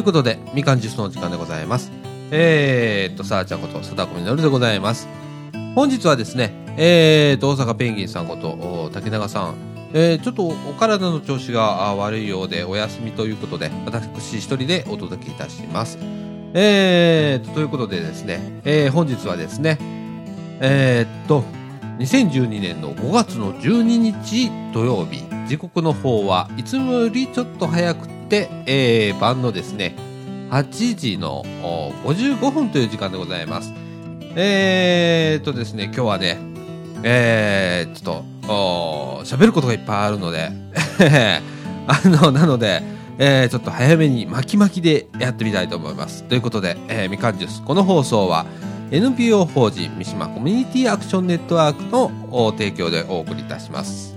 ということで、みかんジュースの時間でございます。えーっと、さあちゃんこと、さだこみのるでございます。本日はですね、えーっと、大阪ペンギンさんこと、竹永さん、えーちょっとお体の調子が悪いようでお休みということで、私一人でお届けいたします。えーと、ということでですね、えー本日はですね、えーっと、2012年の5月の12日土曜日、時刻の方はいつもよりちょっと早くて、えー晩のですね、8時の55分という時間でございます。えーとですね、今日はね、えー、ちょっと、おー喋ることがいっぱいあるので、あの、なので、えーちょっと早めに巻き巻きでやってみたいと思います。ということで、えーみかんジュース、この放送は、NPO 法人三島コミュニティアクションネットワークの提供でお送りいたします。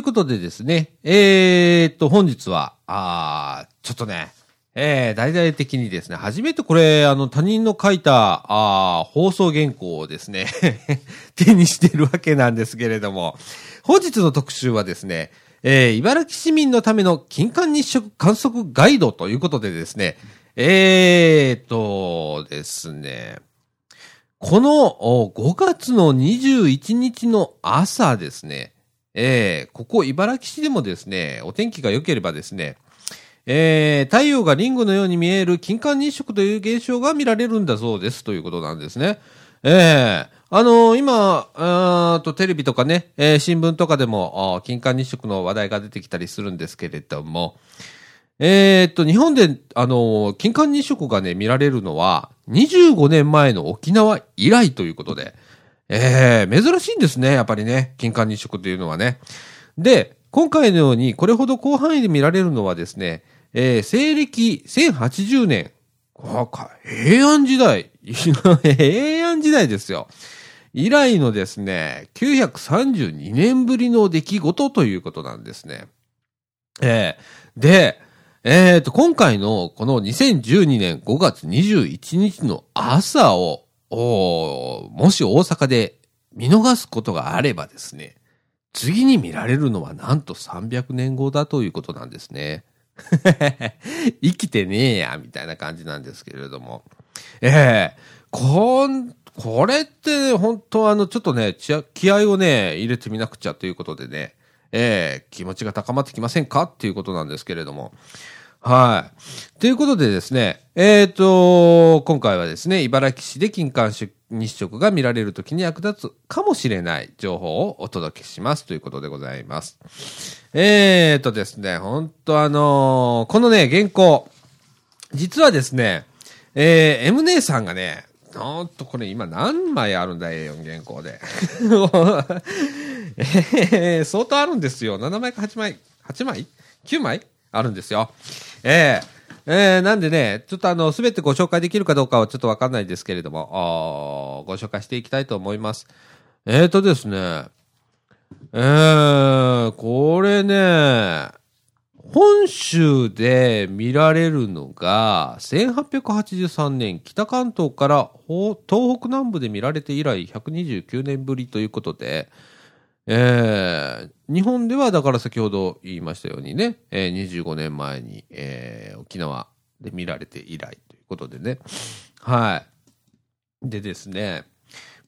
ということでですね、えー、っと、本日は、あちょっとね、えー、大々的にですね、初めてこれ、あの、他人の書いた、あ放送原稿をですね、手にしてるわけなんですけれども、本日の特集はですね、えー、茨城市民のための金環日食観測ガイドということでですね、えーっとですね、この5月の21日の朝ですね、えーここ茨城市でもですね、お天気が良ければですね、えー太陽がリンゴのように見える金環日食という現象が見られるんだそうですということなんですね。ええあのー今、とテレビとかね、えー新聞とかでも、金環日食の話題が出てきたりするんですけれども、えーと、日本で、あのー金環日食がね、見られるのは、25年前の沖縄以来ということで、ええ珍しいんですね、やっぱりね、金環日食というのはね。で、今回のように、これほど広範囲で見られるのはですね、えー西暦1080年、平安時代、平安時代ですよ。以来のですね、932年ぶりの出来事ということなんですね。えーで、えっ、と、今回のこの2012年5月21日の朝を、おもし大阪で見逃すことがあればですね、次に見られるのはなんと300年後だということなんですね。生きてねえや、みたいな感じなんですけれども。ええこん、これって、本当あの、ちょっとね、気合をね、入れてみなくちゃということでね、ええ気持ちが高まってきませんか？っていうことなんですけれども。はい。ということでですね、えっ、と、今回はですね、茨城市で金環日食が見られるときに役立つかもしれない情報をお届けしますということでございます。えっ、とですね、本当あのーこのね、原稿、実はですね、えー、M 姉さんがね、ほんとこれ今何枚あるんだ A4 原稿で。えー、相当あるんですよ。7枚か8枚 ?8 枚 ?9 枚？あるんですよ。えー、えー、なんでね、ちょっとあの、すべてご紹介できるかどうかはちょっとわかんないですけれども、ご紹介していきたいと思います。えーとですね、えー、これね、本州で見られるのが、1883年、北関東から東北南部で見られて以来129年ぶりということで、えー日本ではだから先ほど言いましたようにね、えー25年前に、えー沖縄で見られて以来ということでね。はい。でですね、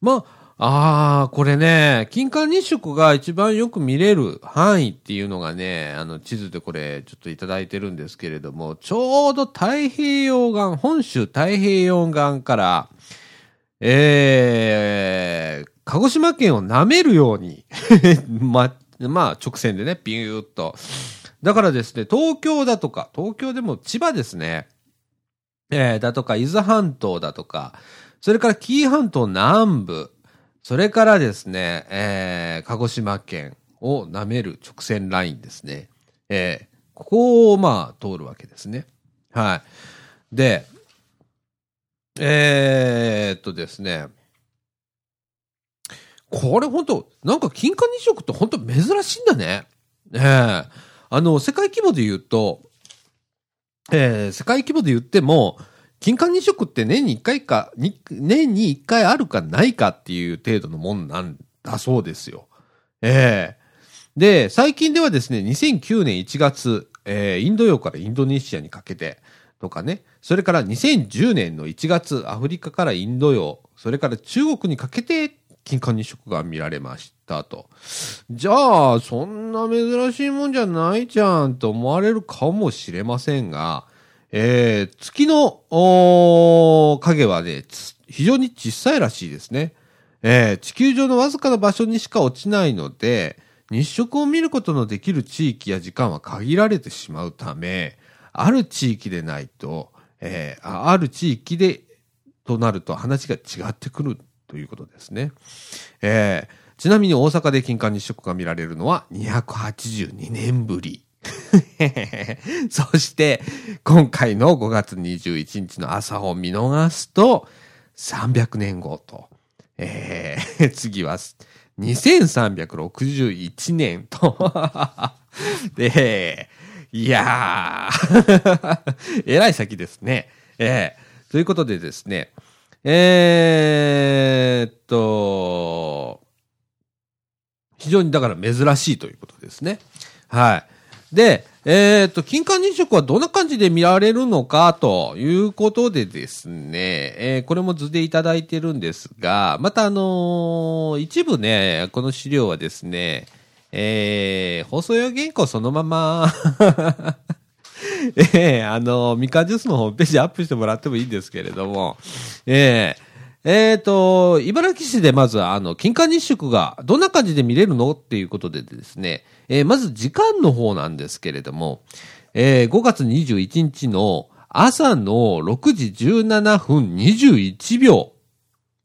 まあ、あ、これね、金環日食が一番よく見れる範囲っていうのがね、あの地図でこれちょっといただいてるんですけれども、ちょうど太平洋岸、本州太平洋岸から、えー、鹿児島県を舐めるように、ま、まあ直線でね、ビューっと。だからですね、東京だとか、東京でも千葉ですね、えー、だとか、伊豆半島だとか、それから紀伊半島南部、それからですね、えー、鹿児島県を舐める直線ラインですね。えー、ここをまあ通るわけですね。はい。で、えー、っとですね。これ本当なんか金環日食って本当珍しいんだね。ええー、あの、世界規模で言うと、えー、世界規模で言っても、金環日食って年に1回か、年に1回あるかないかっていう程度のもんなんだそうですよ。ええー、で、最近ではですね、2009年1月、えー、インド洋からインドネシアにかけて、とかね、それから2010年の1月、アフリカからインド洋、それから中国にかけて金環日食が見られましたと。じゃあ、そんな珍しいもんじゃないじゃんと思われるかもしれませんが、えー、月の、影はね、非常に小さいらしいですね。えー、地球上のわずかな場所にしか落ちないので、日食を見ることのできる地域や時間は限られてしまうため、ある地域でないと、えー、ある地域で、となると話が違ってくるということですね。えー、ちなみに大阪で金環日食が見られるのは282年ぶり。そして、今回の5月21日の朝を見逃すと、300年後と、えー、次は2361年と で、いやー、えらい先ですね。えー、ということでですね、えー、っと、非常にだから珍しいということですね。はい。で、えー、っと、金環日食はどんな感じで見られるのかということでですね、えー、これも図でいただいてるんですが、またあのー、一部ね、この資料はですね、えー、放送用原稿そのまま ええー、あの、みかんジュースのホームページアップしてもらってもいいんですけれども、ええー、えっ、と、茨城市でまず、あの、金環日食がどんな感じで見れるのっていうことでですね、えー、まず時間の方なんですけれども、えー、5月21日の朝の6時17分21秒。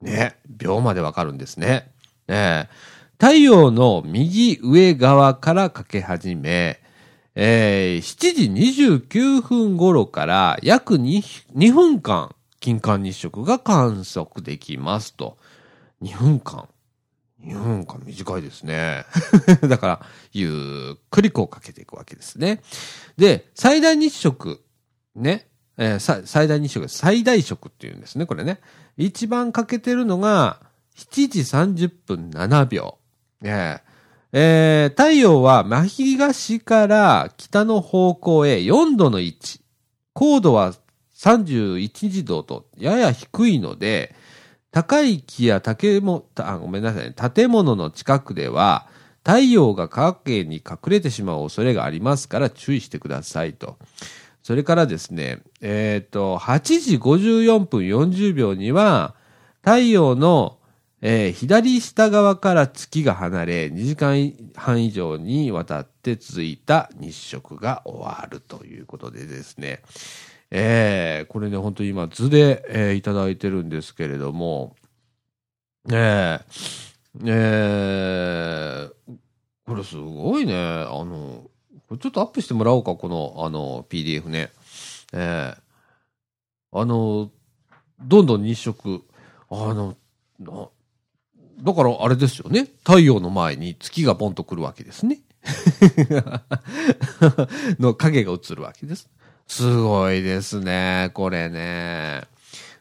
ね、秒までわかるんですね。ね太陽の右上側からかけ始め、えー、7時29分頃から約 2, 2分間、金環日食が観測できますと。2分間。2分間短いですね。だから、ゆっくりこうかけていくわけですね。で、最大日食。ね。えー、最大日食、最大食っていうんですね、これね。一番かけてるのが、7時30分7秒。ええー、太陽は真東から北の方向へ4度の位置。高度は31時度とやや低いので、高い木や竹も、あ、ごめんなさい。建物の近くでは、太陽が影に隠れてしまう恐れがありますから注意してくださいと。それからですね、えっ、ー、と、8時54分40秒には、太陽のえー、左下側から月が離れ、2時間半以上にわたって続いた日食が終わるということでですね、えー、これね、本当に今図で、えー、いただいてるんですけれども、えー、えー、これすごいね、あの、これちょっとアップしてもらおうか、この、あの、PDF ね。えー、あの、どんどん日食、あの、だからあれですよね。太陽の前に月がボンと来るわけですね。の影が映るわけです。すごいですね、これね。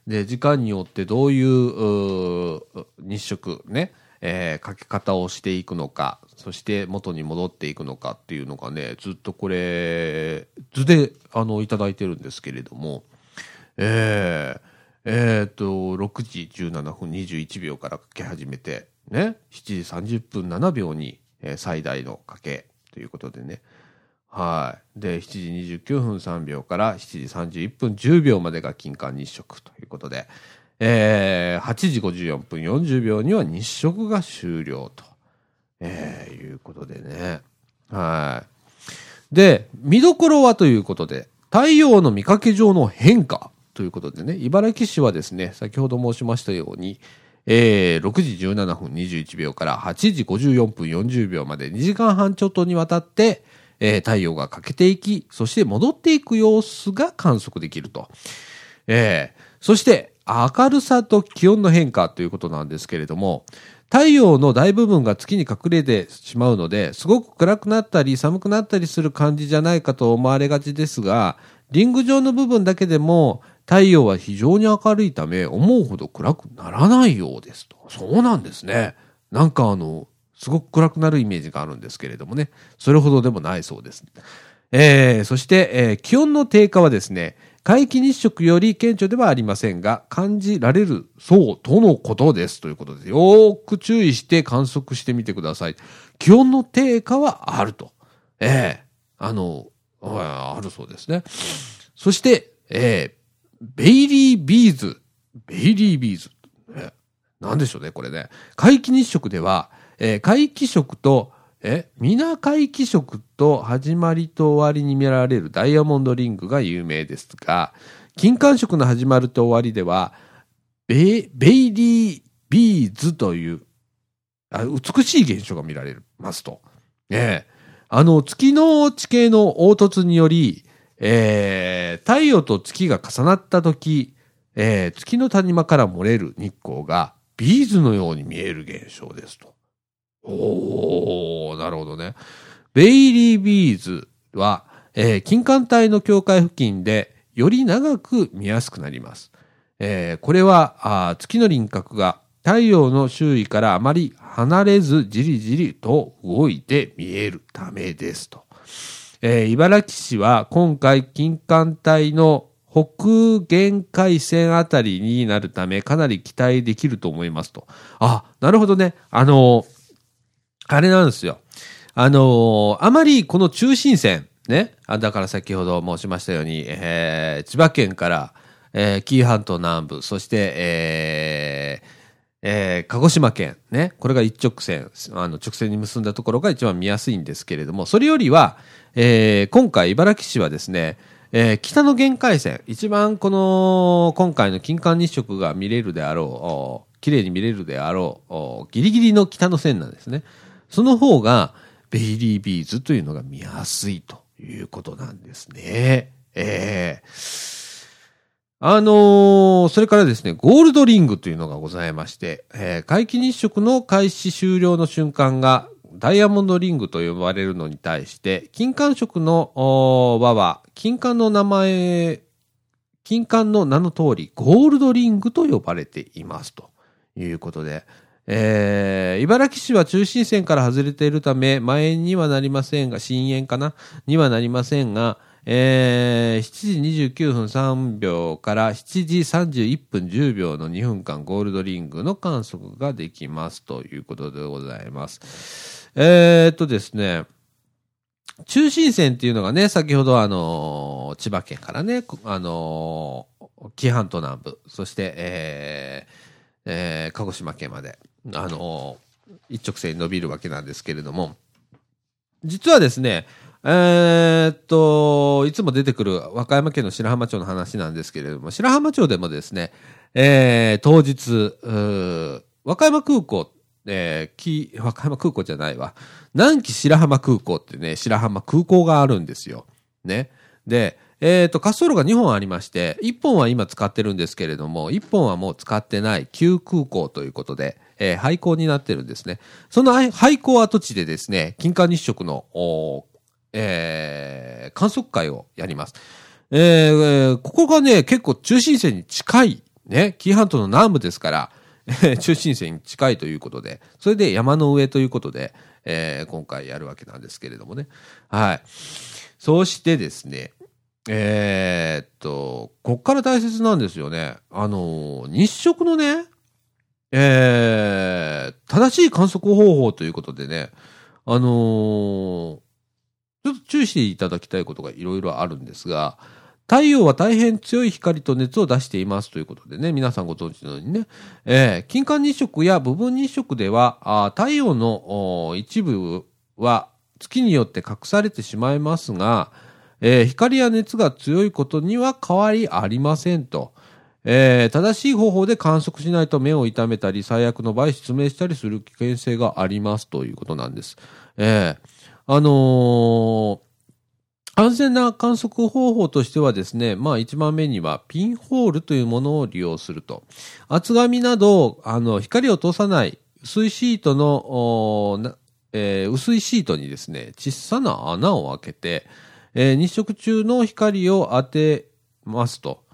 で、時間によってどういう日食ね、えー、かけ方をしていくのか、そして元に戻っていくのかっていうのがね、ずっとこれ、図で、あの、いただいてるんですけれども、えー、えっ、と、6時17分21秒からかけ始めて、ね、7時30分7秒に、えー、最大のかけということでね。はい。で、7時29分3秒から7時31分10秒までが金環日食ということで、えー、8時54分40秒には日食が終了と、えー、いうことでね。はい。で、見どころはということで、太陽の見かけ上の変化。ということでね、茨城市はですね、先ほど申しましたように、えー、6時17分21秒から8時54分40秒まで2時間半ちょっとにわたって、えー、太陽が欠けていき、そして戻っていく様子が観測できると。えー、そして、明るさと気温の変化ということなんですけれども、太陽の大部分が月に隠れてしまうので、すごく暗くなったり寒くなったりする感じじゃないかと思われがちですが、リング上の部分だけでも太陽は非常に明るいため、思うほど暗くならないようですと。そうなんですね。なんかあの、すごく暗くなるイメージがあるんですけれどもね。それほどでもないそうです。えー、そして、えー、気温の低下はですね、皆既日食より顕著ではありませんが、感じられるそうとのことです。ということで、よーく注意して観測してみてください。気温の低下はあると。ええー、あの、あるそうですね。そして、えー、ベイリービーズ。ベイリービーズ。えなんでしょうね、これね。皆既日食では、えー、皆既食とえ皆皆既食と始まりと終わりに見られるダイヤモンドリングが有名ですが、金環食の始まると終わりでは、ベベイリービーズというあ美しい現象が見られますと。ええあの、月の地形の凹凸により、えー、太陽と月が重なった時、えー、月の谷間から漏れる日光がビーズのように見える現象ですと。おー、なるほどね。ベイリービーズは、えー、金環帯の境界付近でより長く見やすくなります。えー、これは月の輪郭が太陽の周囲からあまり離れずじりじりと動いて見えるためですと。えー、茨城市は今回金環帯の北限界線あたりになるためかなり期待できると思いますと。あ、なるほどね。あのあれなんですよ。あの、あまりこの中心線、ね、あだから先ほど申しましたように、えー、千葉県から、え、紀伊半島南部、そして、えーえー、鹿児島県、ね、これが一直線、あの直線に結んだところが一番見やすいんですけれども、それよりは、えー、今回茨城市はですね、えー、北の限界線、一番この、今回の金環日食が見れるであろう、綺麗に見れるであろう、ギリギリの北の線なんですね。その方が、ベイリービーズというのが見やすいということなんですね。えー、あのー、それからですね、ゴールドリングというのがございまして、えー、皆既日食の開始終了の瞬間がダイヤモンドリングと呼ばれるのに対して、金環食の輪は、金環の名前、金環の名の通り、ゴールドリングと呼ばれています。ということで、えー、茨城市は中心線から外れているため、前にはなりませんが、深淵かな？にはなりませんが、えー、7時29分3秒から7時31分10秒の2分間ゴールドリングの観測ができますということでございます。えー、っとですね、中心線っていうのがね、先ほどあの千葉県からね、あの紀半島南部、そして、えーえー、鹿児島県まで、あのー、一直線に伸びるわけなんですけれども、実はですね、えー、っと、いつも出てくる和歌山県の白浜町の話なんですけれども、白浜町でもですね、えー、当日、和歌山空港、えー、和歌山空港じゃないわ。南紀白浜空港ってね、白浜空港があるんですよ。ね。で、えっ、ー、と、滑走路が2本ありまして、1本は今使ってるんですけれども、1本はもう使ってない旧空港ということで、えー、廃校になってるんですね。その廃校跡地でですね、金環日食の、えー、観測会をやります。えー、ここがね、結構中心線に近い、ね、紀伊半島の南部ですから、中心線に近いということで、それで山の上ということで、えー、今回やるわけなんですけれどもね。はい。そしてですね、えー、っと、こっから大切なんですよね。あの、日食のね、えー、正しい観測方法ということでね、あのー、ちょっと注意していただきたいことがいろいろあるんですが、太陽は大変強い光と熱を出していますということでね、皆さんご存知のようにね、えー、金環日食や部分日食では、あ太陽の一部は月によって隠されてしまいますが、えー、光や熱が強いことには変わりありませんと。えー、正しい方法で観測しないと目を痛めたり、最悪の場合失明したりする危険性がありますということなんです。えー、あのー、安全な観測方法としてはですね、まあ一番目にはピンホールというものを利用すると。厚紙など、あの、光を通さない薄いシートの、えー、薄いシートにですね、小さな穴を開けて、えー、日食中の光を当てますと。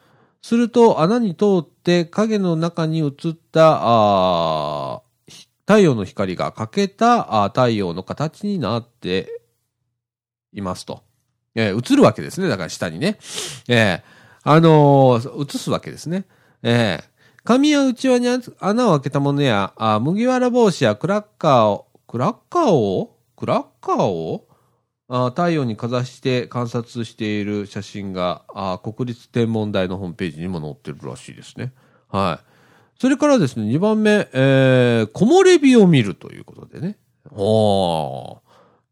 すると穴に通って影の中に映ったあ太陽の光が欠けた太陽の形になっていますと。えー、映るわけですね。だから下にね。えー、あのー、映すわけですね。えー、紙や内輪に穴を開けたものや、あ麦わら帽子やクラッカーを、クラッカーを？クラッカーを？あ太陽にかざして観察している写真があ国立天文台のホームページにも載ってるらしいですね。はい。それからですね、2番目、えー、木漏れ日を見るということでね。おー、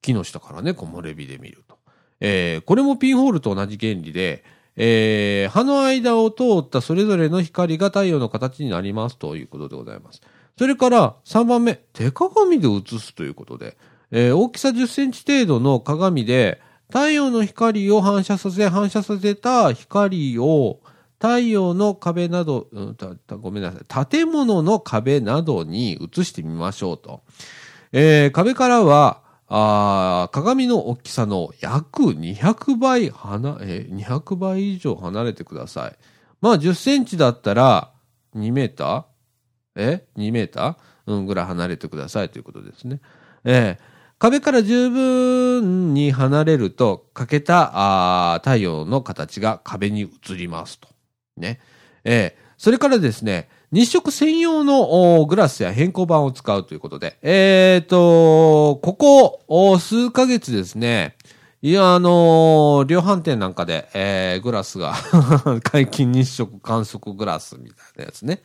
木の下からね、木漏れ日で見ると。えー、これもピンホールと同じ原理で、えー、葉の間を通ったそれぞれの光が太陽の形になりますということでございます。それから3番目、手鏡で映すということで、えー、大きさ10センチ程度の鏡で太陽の光を反射させ、反射させた光を太陽の壁など、うん、ごめんなさい、建物の壁などに映してみましょうと。えー、壁からは、あ鏡の大きさの約200倍離、えー、200倍以上離れてください。まあ10センチだったら2メーター？え ?2 メーター？うん、ぐらい離れてくださいということですね。えー、壁から十分に離れると、欠けたあ太陽の形が壁に映りますと。ね。えー、それからですね、日食専用のグラスや変更板を使うということで、えっ、ー、と、ここ数ヶ月ですね、いや、あのー、量販店なんかで、えー、グラスが 解禁日食観測グラスみたいなやつね、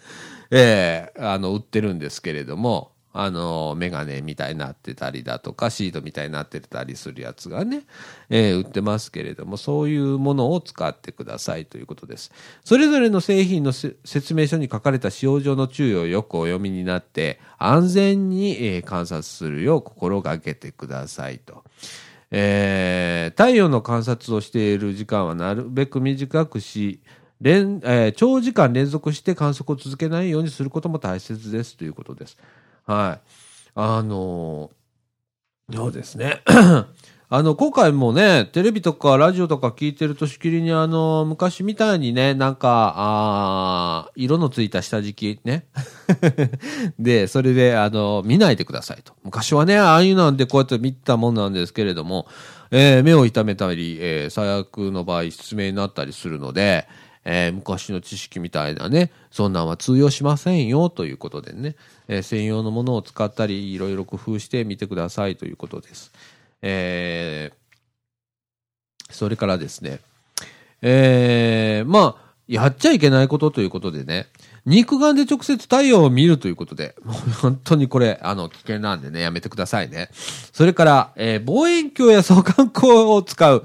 えー、あの、売ってるんですけれども、あの、メガネみたいになってたりだとか、シートみたいになってたりするやつがね、えー、売ってますけれども、そういうものを使ってくださいということです。それぞれの製品の説明書に書かれた使用上の注意をよくお読みになって、安全に、えー、観察するよう心がけてくださいと。えー、太陽の観察をしている時間はなるべく短くし、連えー、長時間連続して観測を続けないようにすることも大切ですということです。はい。あのー、そうですね。あの、今回もね、テレビとかラジオとか聞いてるとしきりにあの、昔みたいにね、なんか、あ色のついた下敷きね。で、それで、あの、見ないでくださいと。昔はね、ああいうなんでこうやって見たもんなんですけれども、えー、目を痛めたり、えー、最悪の場合失明になったりするので、えー、昔の知識みたいなね、そんなんは通用しませんよということでね、えー、専用のものを使ったり、いろいろ工夫してみてくださいということです。えー、それからですね、えー、まあ、やっちゃいけないことということでね、肉眼で直接太陽を見るということで、もう本当にこれ、あの、危険なんでね、やめてくださいね。それから、えー、望遠鏡や双眼鏡を使う。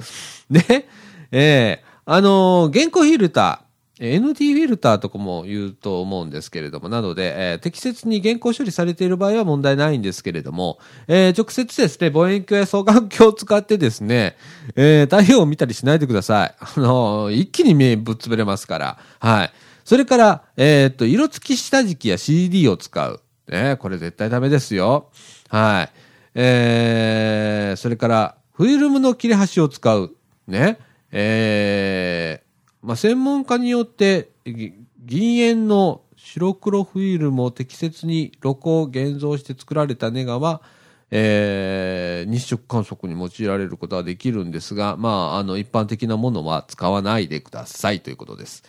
ね。えー、あのー、原稿フィルター、ND フィルターとかも言うと思うんですけれども、なので、えー、適切に原稿処理されている場合は問題ないんですけれども、えー、直接ですね、望遠鏡や双眼鏡を使ってですね、えー、太陽を見たりしないでください。あの一気に目ぶっ潰れますから。はい。それから、えっと、色付き下敷きや CD を使う。ね、これ絶対ダメですよ。はい。えー、それから、フィルムの切れ端を使う。ね。えー、まあ、専門家によって銀塩の白黒フィルムを適切に露光を現像して作られたネガは、えー、日食観測に用いられることはできるんですが、まあ、あの、一般的なものは使わないでくださいということです。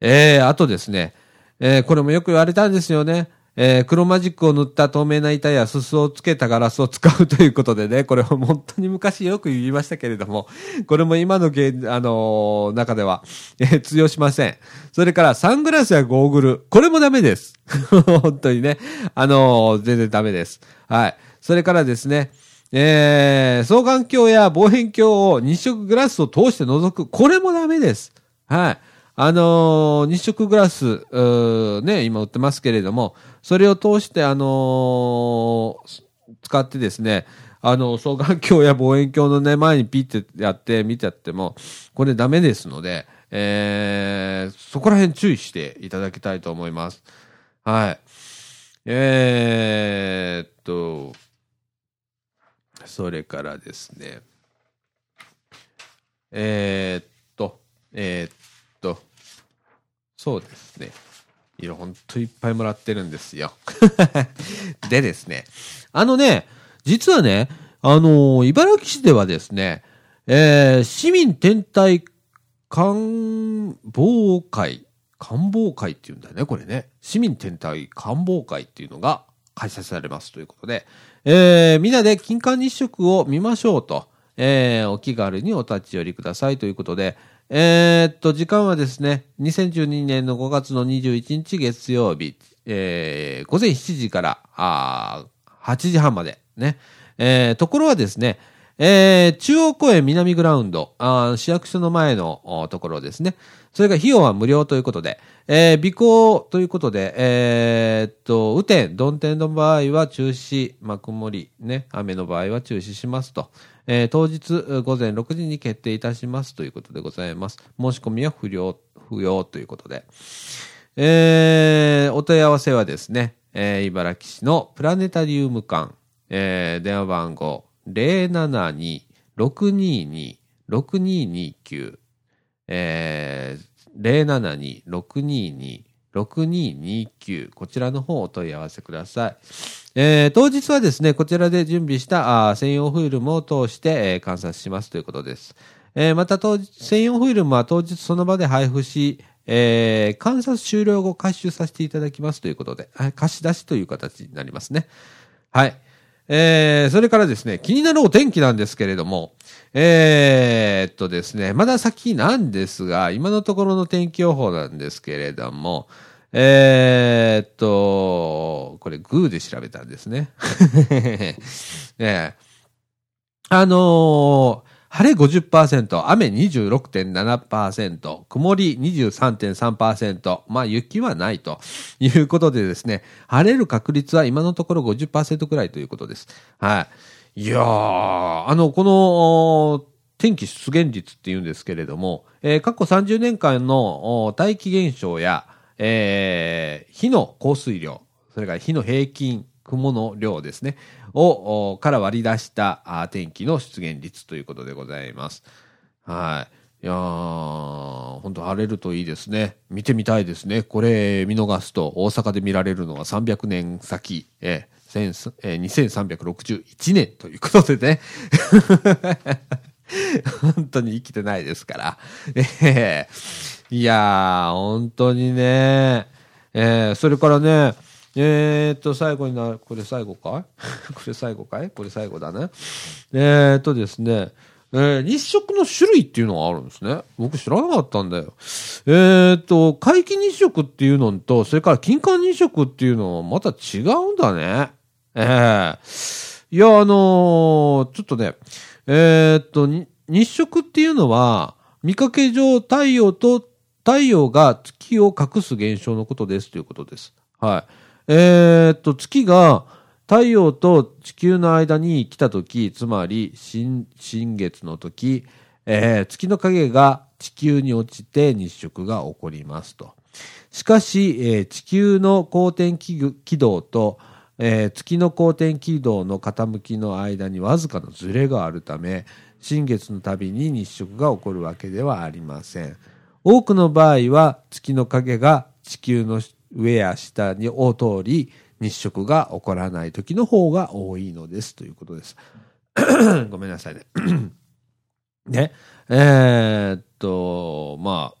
えー、あとですね、えー、これもよく言われたんですよね。えー、黒マジックを塗った透明な板やすすをつけたガラスを使うということでね、これは本当に昔よく言いましたけれども、これも今のゲあのー、中では、えー、通用しません。それからサングラスやゴーグル、これもダメです。本当にね、あのー、全然ダメです。はい。それからですね、えー、双眼鏡や望遠鏡を日食グラスを通して覗く、これもダメです。はい。あのー、日食グラス、ね、今売ってますけれども、それを通して、あのー、使ってですね、あの、双眼鏡や望遠鏡のね、前にピッてやって見てやっても、これダメですので、えー、そこら辺注意していただきたいと思います。はい。えー、っと、それからですね、えー、っと、えー、っと、そうですね。いろ、ほんといっぱいもらってるんですよ。でですね、あのね、実はね、あのー、茨城市ではですね、えー、市民天体官房会、官房会っていうんだよね、これね。市民天体官房会っていうのが開催されますということで、えー、みんなで金環日食を見ましょうと。えー、お気軽にお立ち寄りくださいということで、えー、っと、時間はですね、2012年の5月の21日月曜日、えー、午前7時から、あ8時半まで、ね。えー、ところはですね、えー、中央公園南グラウンド、あ市役所の前のところですね。それが費用は無料ということで、えー、尾行ということで、えー、っと、雨天、曇天の場合は中止、まあ、曇り、ね、雨の場合は中止しますと。えー、当日午前6時に決定いたしますということでございます。申し込みは不要、不要ということで。えー、お問い合わせはですね、えー、茨城市のプラネタリウム館、えー、電話番号072-622-6229、えー、072-622-6229こちらの方お問い合わせください。えー、当日はですね、こちらで準備したあ専用フィルムを通して、えー、観察しますということです。えー、また当日、専用フィルムは当日その場で配布し、えー、観察終了後回収させていただきますということで、貸し出しという形になりますね。はい。えー、それからですね、気になるお天気なんですけれども、えー、っとですね、まだ先なんですが、今のところの天気予報なんですけれども、えー、っと、これグーで調べたんですね。ねあのー、晴れ50%、雨26.7%、曇り23.3%、まあ雪はないということでですね、晴れる確率は今のところ50%くらいということです。はい。いやー、あの、この、天気出現率っていうんですけれども、えー、過去30年間の大気現象や、えー、火の降水量、それから火の平均、雲の量ですね、を、から割り出した天気の出現率ということでございます。はい。いやー、本当晴れるといいですね。見てみたいですね。これ見逃すと大阪で見られるのは300年先、えー、えー、2361年ということでね。本当に生きてないですから。えー、いやー、本当にね。えー、それからね、えー、っと、最後にな、これ最後かい？これ最後かい？これ最後だね。えー、っとですね、えー、日食の種類っていうのがあるんですね。僕知らなかったんだよ。えー、っと、皆既日食っていうのと、それから金環日食っていうのはまた違うんだね。ええー、いや、あのー、ちょっとね、えー、っと、日食っていうのは、見かけ上太陽と太陽が月を隠す現象のことですということです。はい。えー、っと、月が太陽と地球の間に来たとき、つまり新、新月のとき、えー、月の影が地球に落ちて日食が起こりますと。しかし、えー、地球の公転軌道と、えー、月の公転軌道の傾きの間にわずかなズレがあるため、新月のたびに日食が起こるわけではありません。多くの場合は月の影が地球の上や下にを通り日食が起こらない時の方が多いのですということです。ごめんなさいね。ね。えー、っと、まあ、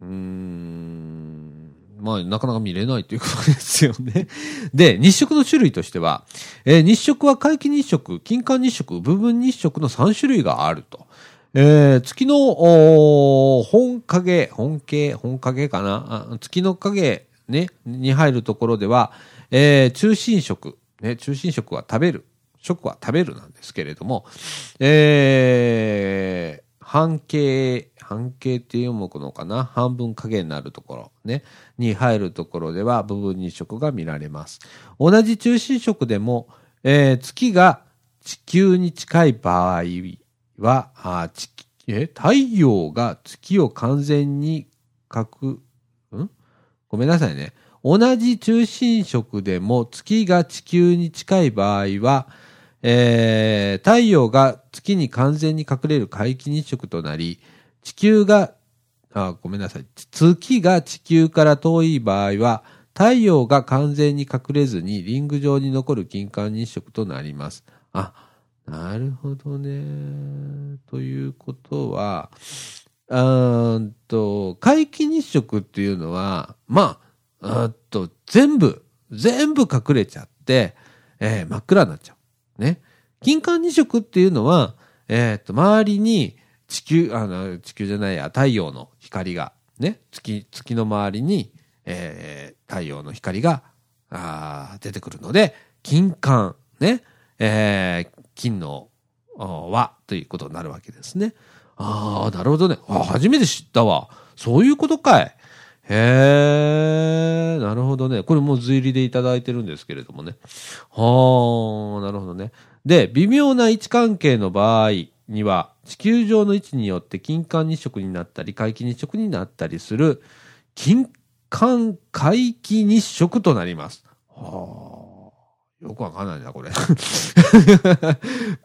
うーん、まあ、なかなか見れないということですよね。で、日食の種類としては、えー、日食は皆既日食、金環日食、部分日食の3種類があると。えー、月の、本影、本景、本影かな？月の影ね、に入るところでは、えー、中心食、ね、中心食は食べる、食は食べるなんですけれども、えー、半径、半径って読むのかな？半分影になるところ、ね、に入るところでは部分日食が見られます。同じ中心食でも、えー月が地球に近い場合は、あ地え太陽が月を完全に隠、ん？ごめんなさいね。同じ中心色でも月が地球に近い場合は、えー太陽が月に完全に隠れる皆既日食となり、地球が、あ、ごめんなさい。月が地球から遠い場合は、太陽が完全に隠れずにリング状に残る金環日食となります。あ、なるほどね。ということは、うーんと、皆既日食っていうのは、まあ、うーんと、全部、全部隠れちゃって、えー真っ暗になっちゃう。ね。金環日食っていうのは、えーっと、周りに地球、あの、地球じゃないや、太陽の光が、ね、月、月の周りに、えー太陽の光が、あ出てくるので、金環、ね、えー金のあー輪ということになるわけですね。ああ、なるほどね。あ初めて知ったわ。そういうことかい。へえ、なるほどね。これもう随入りでいただいてるんですけれどもね。はあ、なるほどね。で、微妙な位置関係の場合には、地球上の位置によって金環日食になったり、皆既日食になったりする、金環皆既日食となります。はあ、よくわかんないな、これ。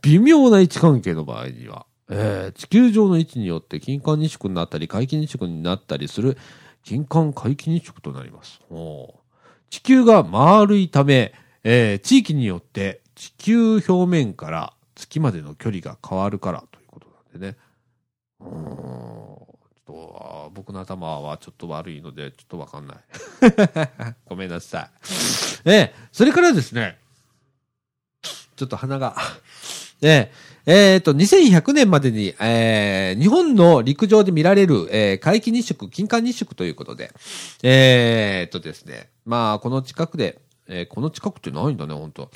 微妙な位置関係の場合には、えー地球上の位置によって金環日食になったり、皆既日食になったりする金環皆既日食となります。地球が丸いため、えー地域によって地球表面から月までの距離が変わるからということなんでね。ちょっと僕の頭はちょっと悪いので、ちょっとわかんない。ごめんなさい。えーそれからですね、ちょっと鼻が。え ーえーと、2100年までに、えー日本の陸上で見られる、えー皆既日食、金環日食ということで、えーとですね、まあ、この近くで、えーこの近くってないんだね、本当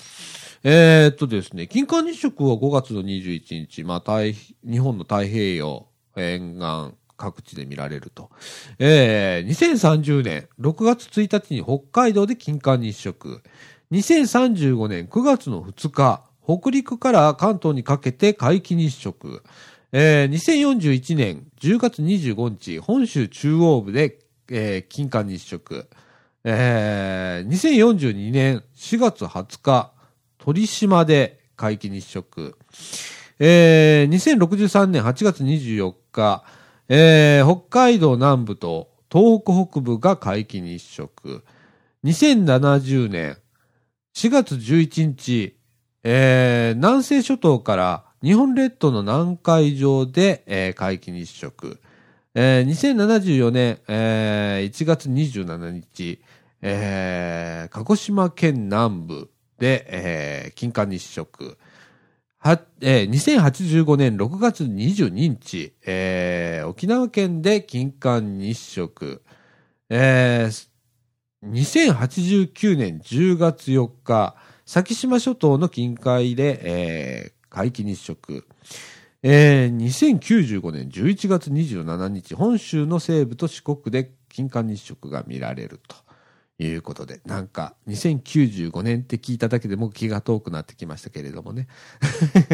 えーとですね、金環日食は5月の21日、まあ、太、日本の太平洋沿岸各地で見られると。えー、2030年6月1日に北海道で金環日食。2035年9月の2日、北陸から関東にかけて皆既日食。えー、2041年10月25日、本州中央部で、えー、金環日食。えー、2042年4月20日、鳥島で皆既日食。えー、2063年8月24日、えー、北海道南部と東北北部が皆既日食。2070年4月11日、えー、南西諸島から日本列島の南海上で、えー、皆既日食。えー、2074年、えー、1月27日、えー、鹿児島県南部で、えー、金環日食。は、えー、2085年6月22日、えー、沖縄県で金環日食。えー、2089年10月4日、先島諸島の近海で、えー、皆既日食。えー、2095年11月27日、本州の西部と四国で金環日食が見られるということで、なんか2095年って聞いただけでも気が遠くなってきましたけれどもね。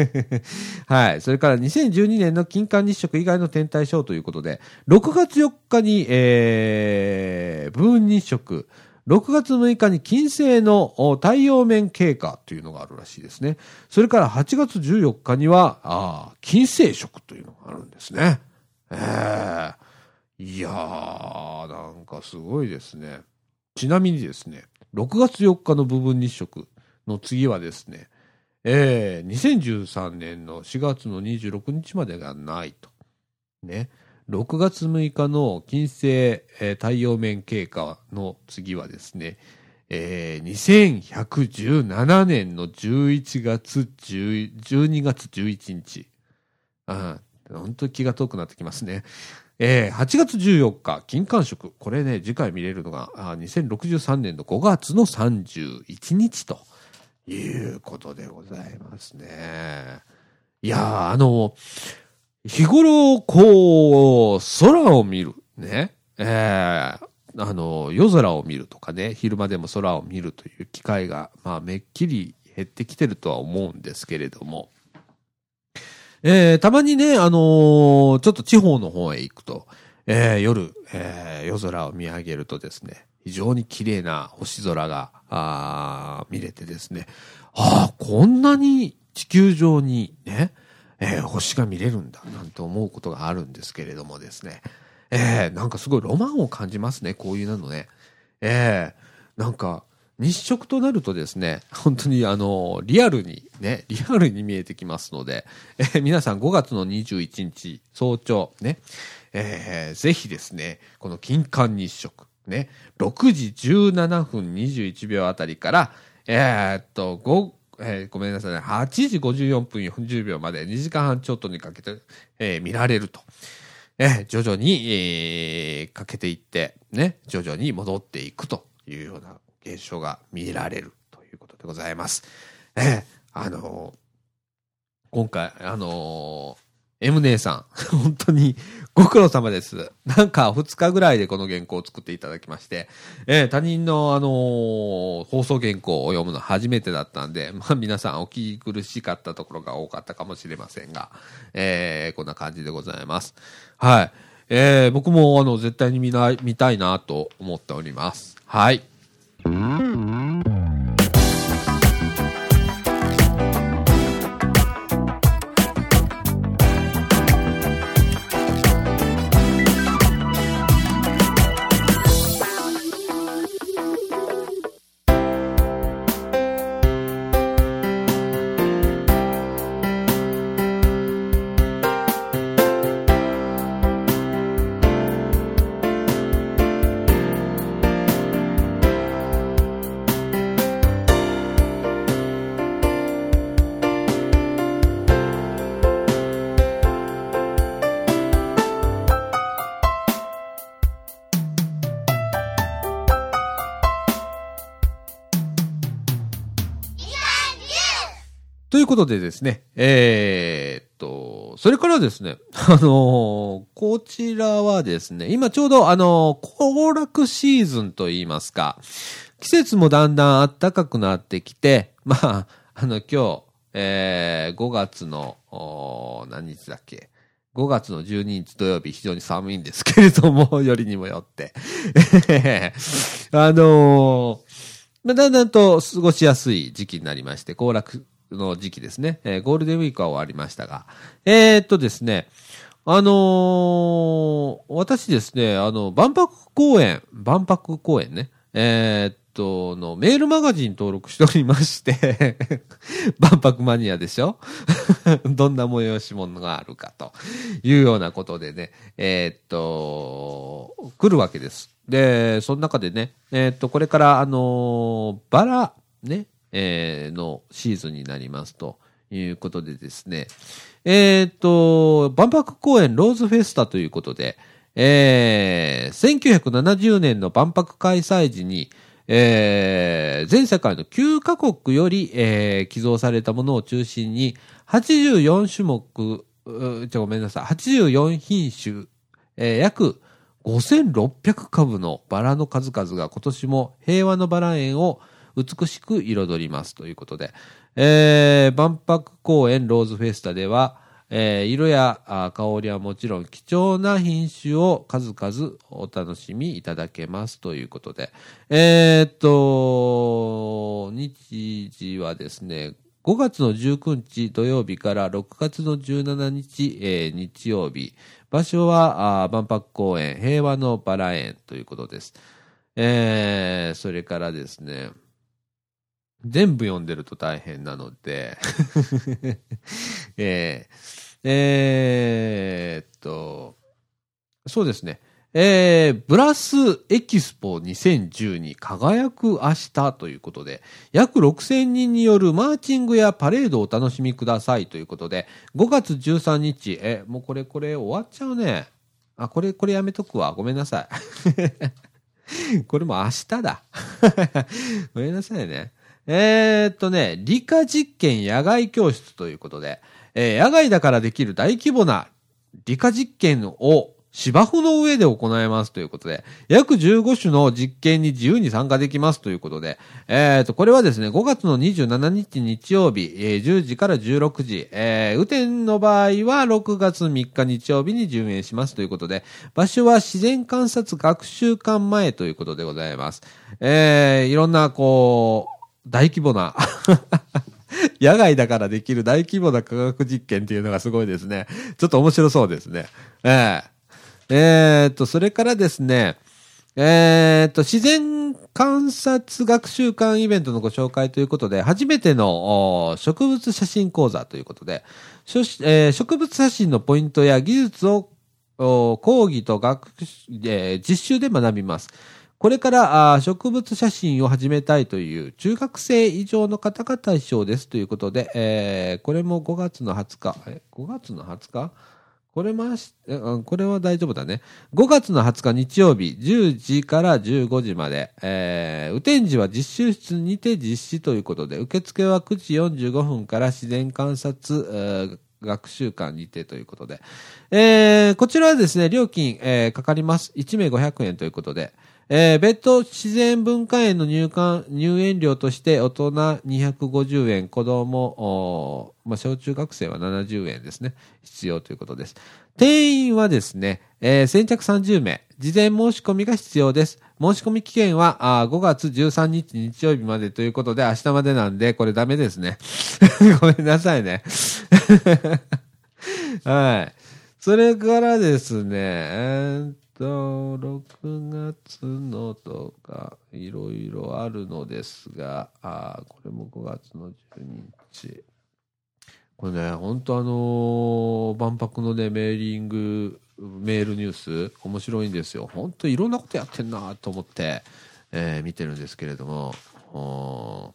はい。それから2012年の金環日食以外の天体ショーということで、6月4日に、えー、分日食、6月6日に金星の太陽面経過というのがあるらしいですね。それから8月14日には、金星食というのがあるんですね。ええいやー、なんかすごいですね。ちなみにですね、6月4日の部分日食の次はですね、えー、2013年の4月の26日までがないと。ね。6月6日の金星、えー太陽面経過の次はですね、えー、2117年の11月10 12月11日。ああ、本当に気が遠くなってきますね。えー、8月14日、金環食。これね、次回見れるのが、あ2063年の5月の31日ということでございますね。いやー、あの、日頃、こう、空を見る。ね。えー、あの、夜空を見るとかね、昼間でも空を見るという機会が、まあ、めっきり減ってきてるとは思うんですけれども、えー、たまにね、あのー、ちょっと地方の方へ行くと、えー、夜、えー、夜空を見上げるとですね、非常に綺麗な星空が、あ見れてですね、ああ、こんなに地球上にね、えー、星が見れるんだ、なんて思うことがあるんですけれどもですね、えー、なんかすごいロマンを感じますね、こういうのね。えー、なんか、日食となるとですね、本当にあの、リアルにね、リアルに見えてきますので、えー、皆さん5月の21日早朝ね、えー、ぜひですね、この金環日食、ね、6時17分21秒あたりから、えー、っと、えー、ごめんなさいね、8時54分40秒まで2時間半ちょっとにかけて、えー、見られると。えー、徐々に、えー、かけていって、ね、徐々に戻っていくというような現象が見られるということでございます。え、あの、今回、あの M 姉さん、本当にご苦労様です。なんか2日ぐらいでこの原稿を作っていただきまして、えー、他人のあのー、放送原稿を読むの初めてだったんで、まあ皆さんお聞き苦しかったところが多かったかもしれませんが、えー、こんな感じでございます。はい。えー、僕もあの、絶対に見ない、見たいなと思っております。はい。とでですね、えー、っと、それからですね、あのー、こちらはですね、今ちょうどあのー、行楽シーズンと言いますか、季節もだんだん暖かくなってきて、まあ、あの、今日、えー、5月の、何日だっけ ?5 月の12日土曜日、非常に寒いんですけれども、よりにもよって。あのー、だんだんと過ごしやすい時期になりまして、行楽の時期ですね。えー、ゴールデンウィークは終わりましたが。えー、っとですね、あのー、私ですね、あの、万博公園、万博公園ね、えー、っと、のメールマガジン登録しておりまして 万博マニアでしょ？どんな催し物があるかというようなことでね、えー、っと、来るわけです。で、その中でね、えー、っと、これから、あのバラ、ね、え、のシーズンになりますということでですね、えっ、と、万博公園ローズフェスタということで、えー、1970年の万博開催時に、えー、全世界の9カ国より、えー、寄贈されたものを中心に、84種目、ちょ、ごめんなさい、84品種、えー、約5600株のバラの数々が今年も平和のバラ園を美しく彩りますということで、えー、万博公園ローズフェスタでは、えー、色や香りはもちろん貴重な品種を数々お楽しみいただけますということで、えー、っと、日時はですね、5月の19日土曜日から6月の17日、えー、日曜日、場所は万博公園平和のバラ園ということです。えー、それからですね、全部読んでると大変なので えー、えー、っと、そうですね。えー、ブラスエキスポ2012輝く明日ということで、約6000人によるマーチングやパレードをお楽しみくださいということで、5月13日、え、もうこれこれ終わっちゃうね。あ、これこれやめとくわ。ごめんなさい。これも明日だ。ごめんなさいね。えー、っとね、理科実験野外教室ということで、えー、野外だからできる大規模な理科実験を芝生の上で行えますということで、約15種の実験に自由に参加できますということで、えっ、と、これはですね、5月の27日日曜日、えー、10時から16時、えー、雨天の場合は6月3日日曜日に順延しますということで、場所は自然観察学習館前ということでございます。えー、いろんな、こう、大規模な 野外だからできる大規模な科学実験っていうのがすごいですね。ちょっと面白そうですね。えーえー、と、それからですね、えー、っと、自然観察学習館イベントのご紹介ということで、初めての植物写真講座ということで、えー、植物写真のポイントや技術を講義と学、えー、実習で学びます。これから植物写真を始めたいという中学生以上の方が対象です。ということで、えー、これも5月の20日、え5月の20日？これまし、これは大丈夫だね。5月の20日日曜日、10時から15時まで、えー、雨天時は実習室にて実施ということで、受付は9時45分から自然観察、学習館にてということで、えー、こちらはですね、料金、えー、かかります。1名500円ということで、えー、別途自然文化園の入館、入園料として大人250円、子供、まあ、小中学生は70円ですね。必要ということです。定員はですね、えー、先着30名、事前申し込みが必要です。申し込み期限はあ5月13日日曜日までということで、明日までなんで、これダメですね。ごめんなさいね。はい。それからですね、えーと、6月のとか、いろいろあるのですが、あこれも5月の12日。これね、本当あの、万博のね、メーリング、メールニュース、面白いんですよ。本当いろんなことやってんなと思って、えー、見てるんですけれども、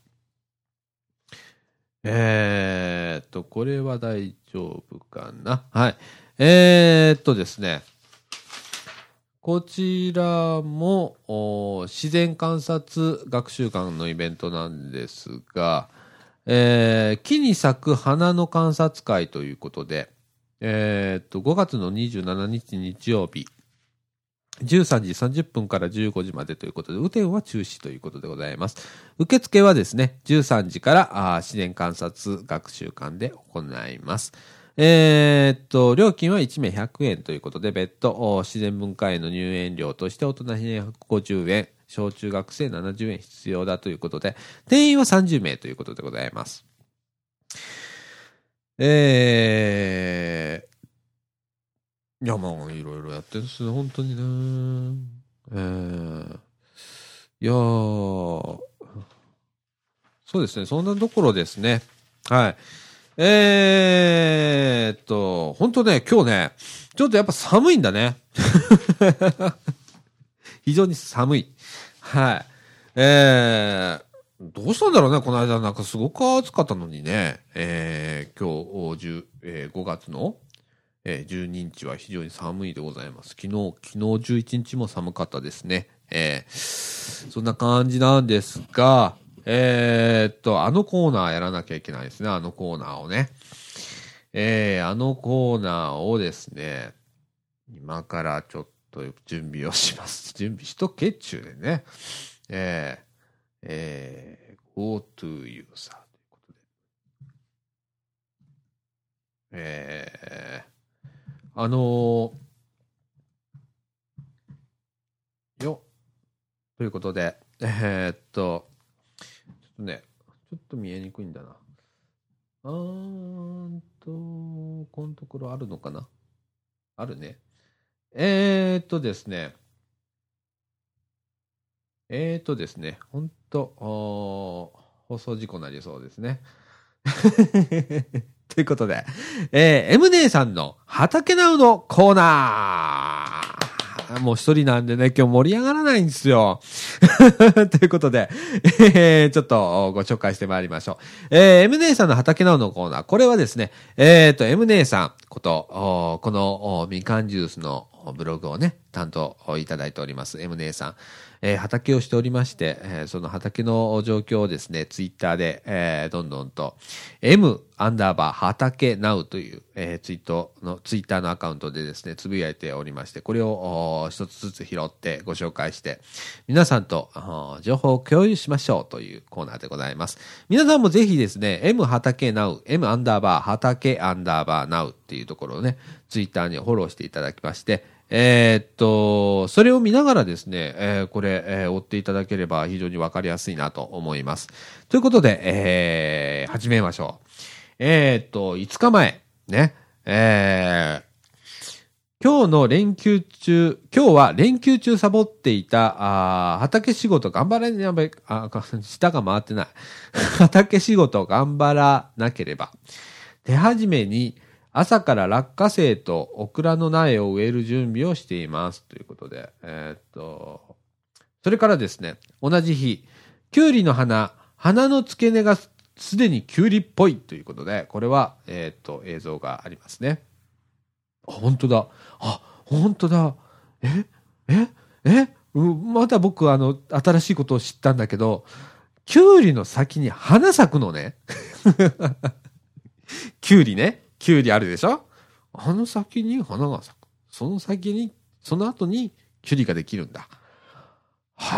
えー、っと、これは大丈夫かな。はい。えー、っとですね、こちらも自然観察学習館のイベントなんですが、えー、木に咲く花の観察会ということで、えー、っと、5月の27日日曜日、13時30分から15時までということで、雨天は中止ということでございます。受付はですね、13時からあ自然観察学習館で行います。えー、っと、料金は1名100円ということで、別途、自然文化園の入園料として大人150円、小中学生70円必要だということで、定員は30名ということでございます。えー、いや、まあ、いろいろやってるんですよ、本当にね。えー、いやそうですね、そんなところですね。はい。えー、っと、本当ね、今日ね、ちょっとやっぱ寒いんだね。非常に寒い。はい。えー、どうしたんだろうね、この間なんかすごく暑かったのにね、えー、今日、えー、5月の、えー、12日は非常に寒いでございます。昨日、昨日11日も寒かったですね。えー、そんな感じなんですが、えー、っと、あのコーナーやらなきゃいけないですね、あのコーナーをね。えー、あのコーナーをですね、今からちょっと準備をします。準備しとけっちゅうでね。えー、えー、go to user ということで。えー、あのー、よ、ということで、えー、っと、とね、ちょっと見えにくいんだな。あーんと、このところあるのかな？あるね。えー、っとですね。えー、っとですね。ほんと、放送事故になりそうですね。ということで、えー、M 姉さんの畑ナウのコーナーもう一人なんでね、今日盛り上がらないんですよ。ということで、えー、ちょっとご紹介してまいりましょう。えー、M 姉さんの畑直のコーナー。これはですね、えーと、M 姉さんこと、このみかんジュースのブログをね、担当いただいております。M 姉さん。えー畑をしておりまして、えーその畑の状況をですね、ツイッターで、えーどんどんと、m アンダーバー畑 now という、えーツイートの、ツイッターのアカウントでですね、つぶやいておりまして、これを一つずつ拾ってご紹介して、皆さんと情報を共有しましょうというコーナーでございます。皆さんもぜひですね、m 畑 now、m アンダーバー畑アンダーバー now っていうところをね、ツイッターにフォローしていただきまして、えーっと、それを見ながらですね、えーこれ、えー追っていただければ非常にわかりやすいなと思います。ということで、えー始めましょう。えっと、5日前、ね、え今日の連休中、今日は連休中サボっていた、あ畑仕事頑張らねば、あ、か舌が回ってない。畑仕事頑張らなければ。手始めに朝から落花生とオクラの苗を植える準備をしています。ということで、えーっと、それからですね、同じ日、キュウリの花、花の付け根がすでにキュウリっぽいということで、これは、えーっと、映像がありますね。あ、本当だ。あ、本当だ。えええまだ僕、あの、新しいことを知ったんだけど、キュウリの先に花咲くのね。キュウリね。キュウリあるでしょ？あの先に花が咲く。その先に、その後にキュウリができるんだ。は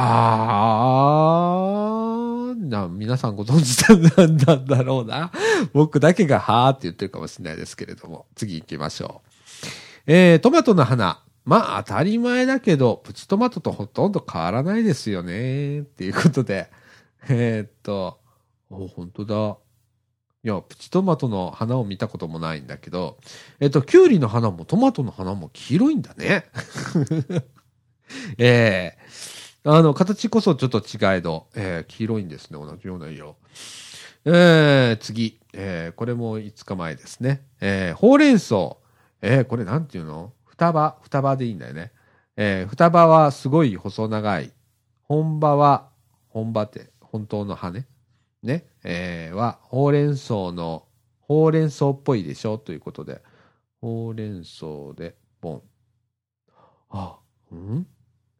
あ、な、皆さんご存知なんだんだろうな。僕だけがはーって言ってるかもしれないですけれども。次行きましょう。えー、トマトの花。まあ当たり前だけど、プチトマトとほとんど変わらないですよね。っていうことで。えー、っと、お、本当だ。いや、プチトマトの花を見たこともないんだけど、えっと、キュウリの花もトマトの花も黄色いんだね。ええあの、形こそちょっと違えど、えー黄色いんですね。同じような色。えー次。えーこれも5日前ですね。えーほうれん草。えーこれなんていうの？双葉。双葉でいいんだよね。えー双葉はすごい細長い。本葉は、本葉って、本当の葉ねね。えーは、ほうれん草の、ほうれん草っぽいでしょ？ということで。ほうれん草で、ボン。あ、うん？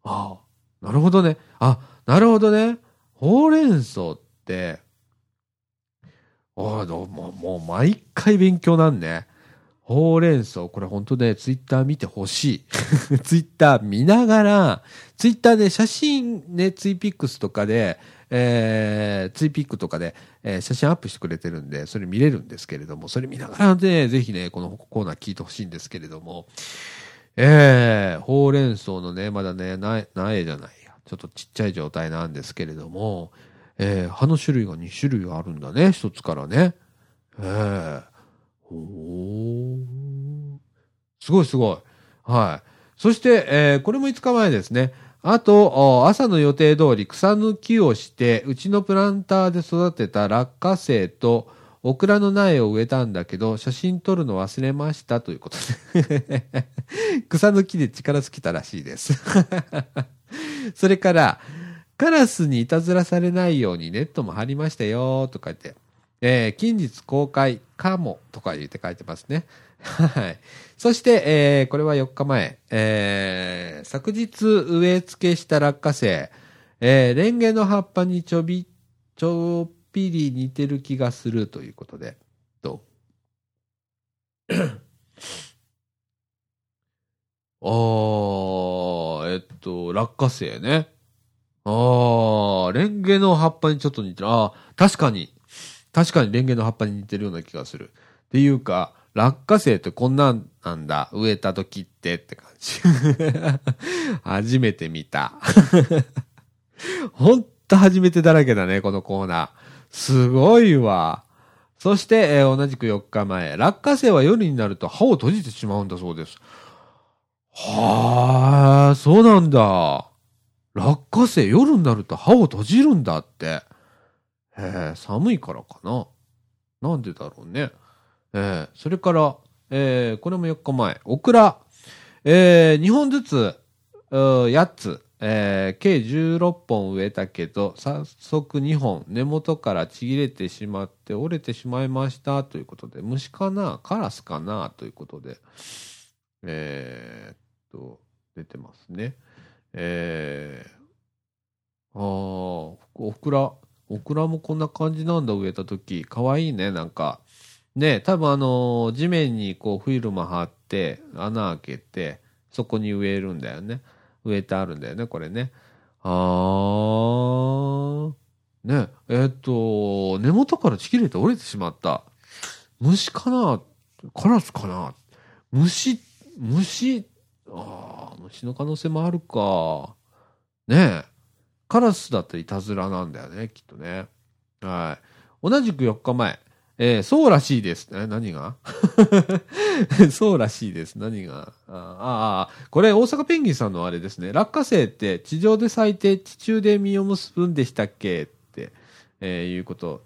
あなるほどね。あ、なるほどね。ほうれん草って、あどうもう、もう毎回勉強なんね。ほうれん草、これ本当ね、ツイッター見てほしい。ツイッター見ながら、ツイッターで写真ね、ツイピックスとかで、えー、ツイピックとかで、えー写真アップしてくれてるんで、それ見れるんですけれども、それ見ながらね、ぜひね、このコーナー聞いてほしいんですけれども、えー、ほうれん草のね、まだね、苗、苗じゃないや。ちょっとちっちゃい状態なんですけれども、えー、葉の種類が2種類あるんだね、一つからね。えー、おーすごいすごい。はい。そして、えーこれも5日前ですね。あと、朝の予定通り草抜きをして、うちのプランターで育てた落花生とオクラの苗を植えたんだけど、写真撮るの忘れましたということで。草抜きで力尽きたらしいです。それから、カラスにいたずらされないようにネットも張りましたよとか言って、えー近日公開かもとか言って書いてますね。はい。そして、えーこれは4日前、えー昨日植え付けした落花生、えーレンゲの葉っぱにちょび、ちょっぴり似てる気がするということで、どう？あー、えっと、落花生ね。あー、レンゲの葉っぱにちょっと似てる。あー、確かに。確かにレンゲの葉っぱに似てるような気がする。っていうか、落花生ってこんなんなんだ。植えた時ってって感じ。初めて見た。ほんと初めてだらけだね、このコーナー。すごいわ。そして、えー同じく4日前、落花生は夜になると歯を閉じてしまうんだそうです。はあ、そうなんだ。落花生夜になると歯を閉じるんだって。へえ、寒いからかな。なんでだろうね。えーそれから、えーこれも4日前、オクラ。え2本ずつ、8つ、えー計16本植えたけど、早速2本。根元からちぎれてしまって折れてしまいました。ということで、虫かな？カラスかな？ということで、えーっと、出てますね。えーああ、オクラ、オクラもこんな感じなんだ、植えた時。かわいいね、なんか。ね、多分あの地面にこうフィルム貼って、穴開けて、そこに植えるんだよね。植えてあるんだよね、これね。あー。ね、えっと、根元からちぎれて折れてしまった。虫かな？カラスかな？虫、虫、あー、虫の可能性もあるか。ねえ。カラスだったらいたずらなんだよね、きっとね。はい。同じく4日前。えーそうらしいです。え、何が？そうらしいです。何が？ああ、これ大阪ペンギンさんのあれですね。落花生って地上で咲いて地中で実を結ぶんでしたっけ？って、えーいうこと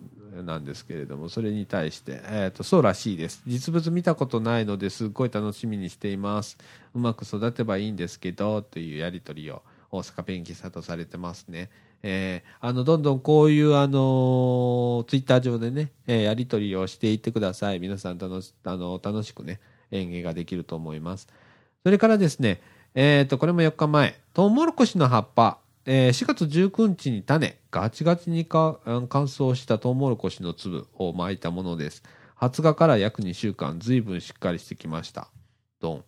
なんですけれども、それに対して、えっ、と、そうらしいです。実物見たことないのですっごい楽しみにしています。うまく育てばいいんですけど、というやりとりを大阪ペンギンさんとされてますね。えーあの、どんどんこういう、あのツイッター上でね、えーやりとりをしていってください。皆さん楽し、あの、楽しくね、演芸ができると思います。それからですね、えっ、と、これも4日前、トウモロコシの葉っぱ、えー4月19日に種、ガチガチに乾燥したトウモロコシの粒を巻いたものです。発芽から約2週間、ずいぶんしっかりしてきました。ドン。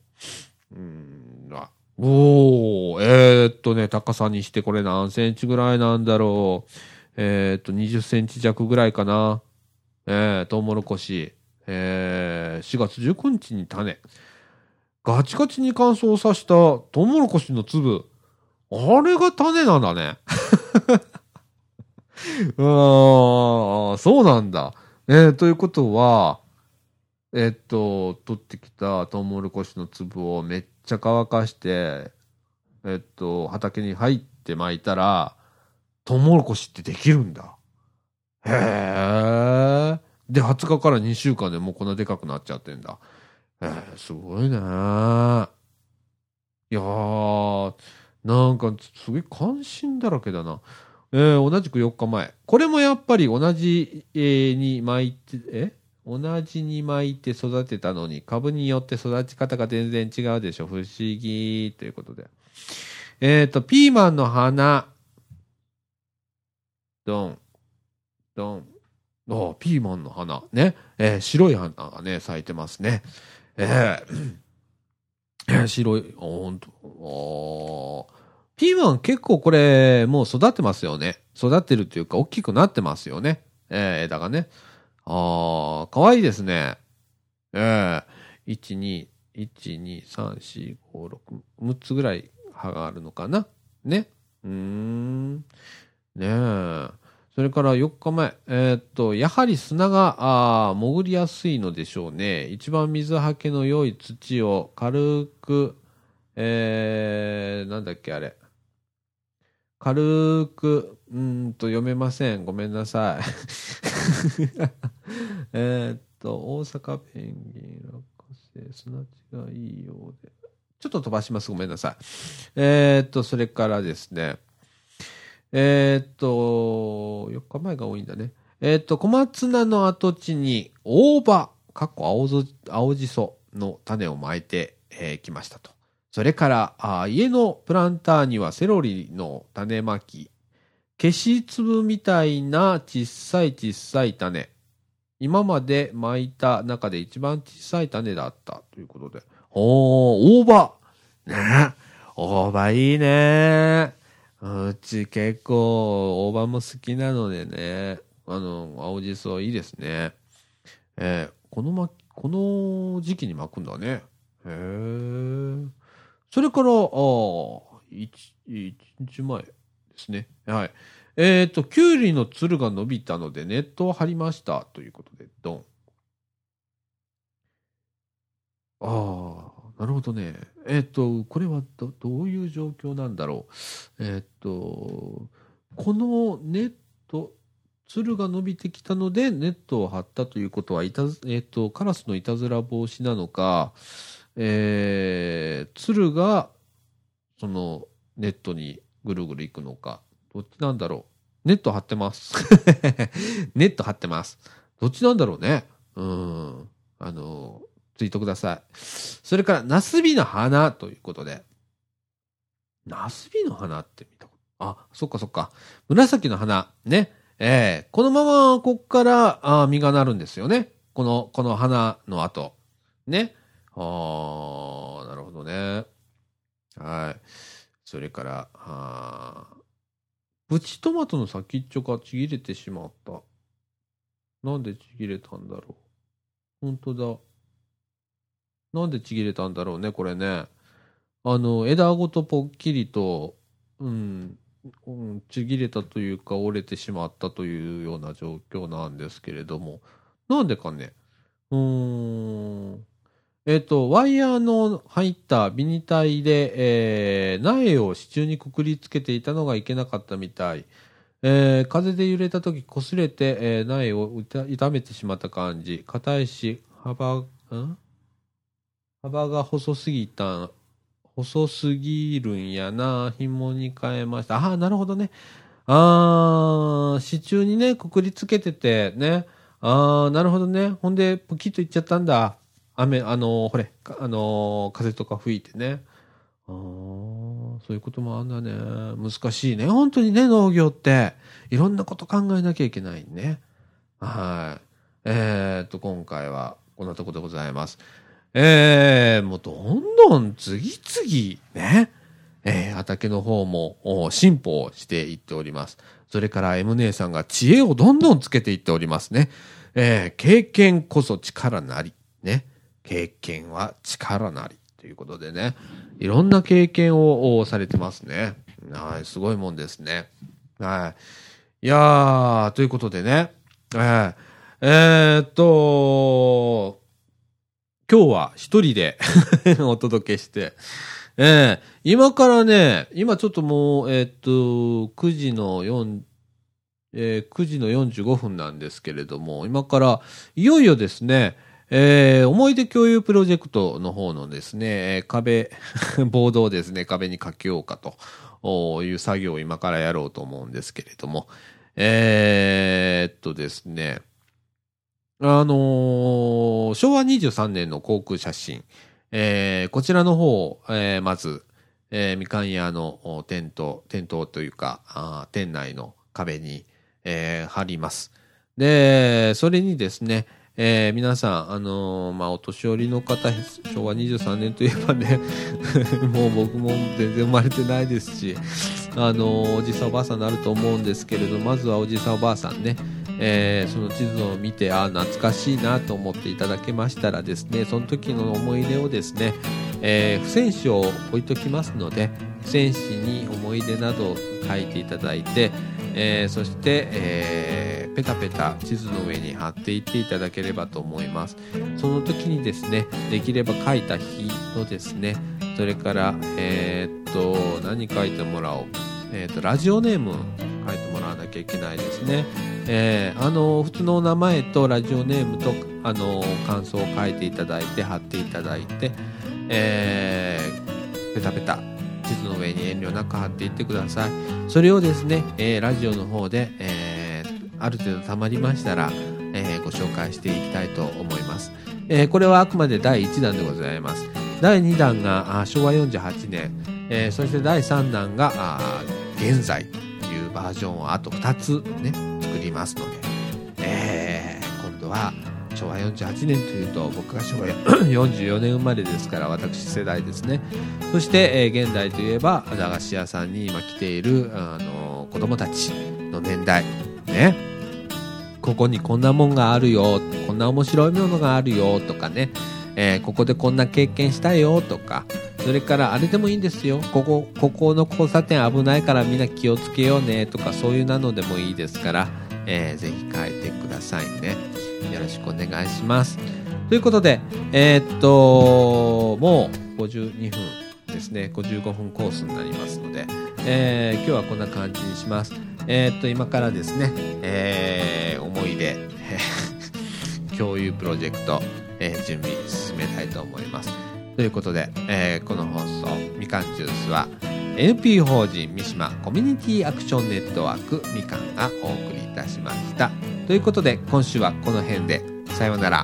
うーん、あ、おー、えーっとね、高さにしてこれ何センチぐらいなんだろう。えーっと、20センチ弱ぐらいかな。えー、トウモロコシ。えー、4月19日に種。ガチガチに乾燥させたトウモロコシの粒。あれが種なんだね。うーん、そうなんだ。えー、ということは、えっと、取ってきたトウモロコシの粒をめっちゃ乾かして、えっと、畑に入って巻いたら、トウモロコシってできるんだ。へえ。で、20日から2週間でもうこんなでかくなっちゃってんだ。えー、すごいね。いやー、なんかすごい関心だらけだな。えー、同じく4日前。これもやっぱり同じ、えーに巻いて、え？同じに巻いて育てたのに株によって育ち方が全然違うでしょ。不思議ということで。えっ、と、ピーマンの花。ドン。ドン。おピーマンの花。ね。えー白い花がね、咲いてますね。えーえ白い、ほんと。おーピーマン結構これ、もう育ってますよね。育ってるっていうか、大きくなってますよね。えー枝がね。ああ、かわいいですね。ええ1、2、1、2、3、4、5、6、6つぐらい葉があるのかな？ね。うーん。ねえ。それから4日前。えーっと、やはり砂が、あ潜りやすいのでしょうね。一番水はけの良い土を軽く、えー、なんだっけあれ。軽く、うんと読めません。ごめんなさい。えっと、大阪ペンギン、落花生、砂地がいいようで。ちょっと飛ばします。ごめんなさい。えっと、それからですね。えっと、4日前が多いんだね。えっと、小松菜の跡地に大葉、かっこ青ぞ青じその種をまいてき、えーましたと。それからあ、家のプランターにはセロリの種まき、消し粒みたいな小さい小さい種。今まで巻いた中で一番小さい種だったということで。おー、大葉ね大葉いいねうち結構大葉も好きなのでね。あの、青じそいいですね。えーこのま、この時期に巻くんだね。へえ。それから、ああ、一、一日前ですね。はい。えっ、と、きゅうりのつるが伸びたのでネットを張りました。ということで、ドン。ああ、なるほどね。えっ、と、これはど、どういう状況なんだろう。えっ、と、このネット、つるが伸びてきたのでネットを張ったということはいた、えっ、と、カラスのいたずら防止なのか、えー、つるが、その、ネットにぐるぐる行くのか、どっちなんだろう。ネット張ってます。ネット張ってます。どっちなんだろうね。うん。あの、ツイートください。それから、ナスビの花ということで。ナスビの花って見たこと？あ、そっかそっか。紫の花。ね。えー、このままこっからあ実がなるんですよね。この、この花の後。ね。あー、なるほどね。はい。それから、あプチトマトの先っちょがちぎれてしまった。なんでちぎれたんだろう。本当だ。なんでちぎれたんだろうね、これね。あの、枝ごとぽっきりと、うん、うん、ちぎれたというか折れてしまったというような状況なんですけれども、なんでかね。うーん。えっ、ー、と、ワイヤーの入ったビニタイで、えー、苗を支柱にくくりつけていたのがいけなかったみたい。えー、風で揺れた時擦れて、えー、苗を傷めてしまった感じ。硬いし、幅、ん？幅が細すぎた細すぎるんやな。紐に変えました。ああ、なるほどね。ああ、支柱にね、くくりつけてて、ね。ああ、なるほどね。ほんで、プキッといっちゃったんだ。雨、あのー、ほれ、あのー、風とか吹いてね。ああ、そういうこともあんだね。難しいね。本当にね、農業って。いろんなこと考えなきゃいけないね。はい。えー、っと、今回はこんなとこでございます。えー、もうどんどん次々ね、えー、畑の方も進歩していっております。それから M 姉さんが知恵をどんどんつけていっておりますね。えー、経験こそ力なり。ね。経験は力なり。ということでね。いろんな経験をされてますね。はい、すごいもんですね。はい。いやー、ということでね。えー、えー、っと、今日は一人で お届けして、えー、今からね、今ちょっともう、えー、っと、9時の4、えー、9時の45分なんですけれども、今からいよいよですね、えー、思い出共有プロジェクトの方のですね、壁、ボードをですね、壁に書きようかという作業を今からやろうと思うんですけれども、えー、っとですね、あのー、昭和23年の航空写真、えー、こちらの方、えー、まず、えー、みかん屋の店頭、店頭というか、あ店内の壁に、えー、貼ります。で、それにですね、えー、皆さん、あのー、まあ、お年寄りの方、昭和23年といえばね、もう僕も全然生まれてないですし、あのー、おじさんおばあさんになると思うんですけれど、まずはおじさんおばあさんね、えー、その地図を見て、ああ、懐かしいなと思っていただけましたらですね、その時の思い出をですね、えー、付箋紙を置いときますので、付箋紙に思い出などを書いていただいて、えー、そして、えー、ペタペタ地図の上に貼っていっていただければと思います。その時にですね、できれば書いた日のですね、それから、えー、っと、何書いてもらおう。え、っと、ラジオネーム書いてもらわなきゃいけないですね。えー、あの、普通のお名前とラジオネームと、あの、感想を書いていただいて、貼っていただいて、えー、ペタペタ、地図の上に遠慮なく貼っていってください。それをですね、えー、ラジオの方で、えー、ある程度溜まりましたら、えー、ご紹介していきたいと思います。えー、これはあくまで第1弾でございます。第2弾が昭和48年、えー、そして第3弾が現在というバージョンをあと2つね、作りますので、えー、今度は昭和48年というと僕が昭和 44年生まれですから私世代ですね。そして、え、現代といえば駄菓子屋さんに今来ている、あのー、子供たちの年代。ね。ここにこんなもんがあるよこんな面白いものがあるよとかね、え、ここでこんな経験したよとか。それからあれでもいいんですよ。ここここの交差点危ないからみんな気をつけようねとかそういうなのでもいいですからえー、ぜひ書いてくださいね。よろしくお願いします。ということで、えー、っと、もう52分ですね、55分コースになりますので、えー、今日はこんな感じにします。えー、っと、今からですね、えー、思い出、共有プロジェクト、えー、準備進めたいと思います。ということで、えー、この放送、みかんジュースは、NP 法人三島コミュニティアクションネットワークみかんがお送りいたしました。ということで今週はこの辺でさようなら。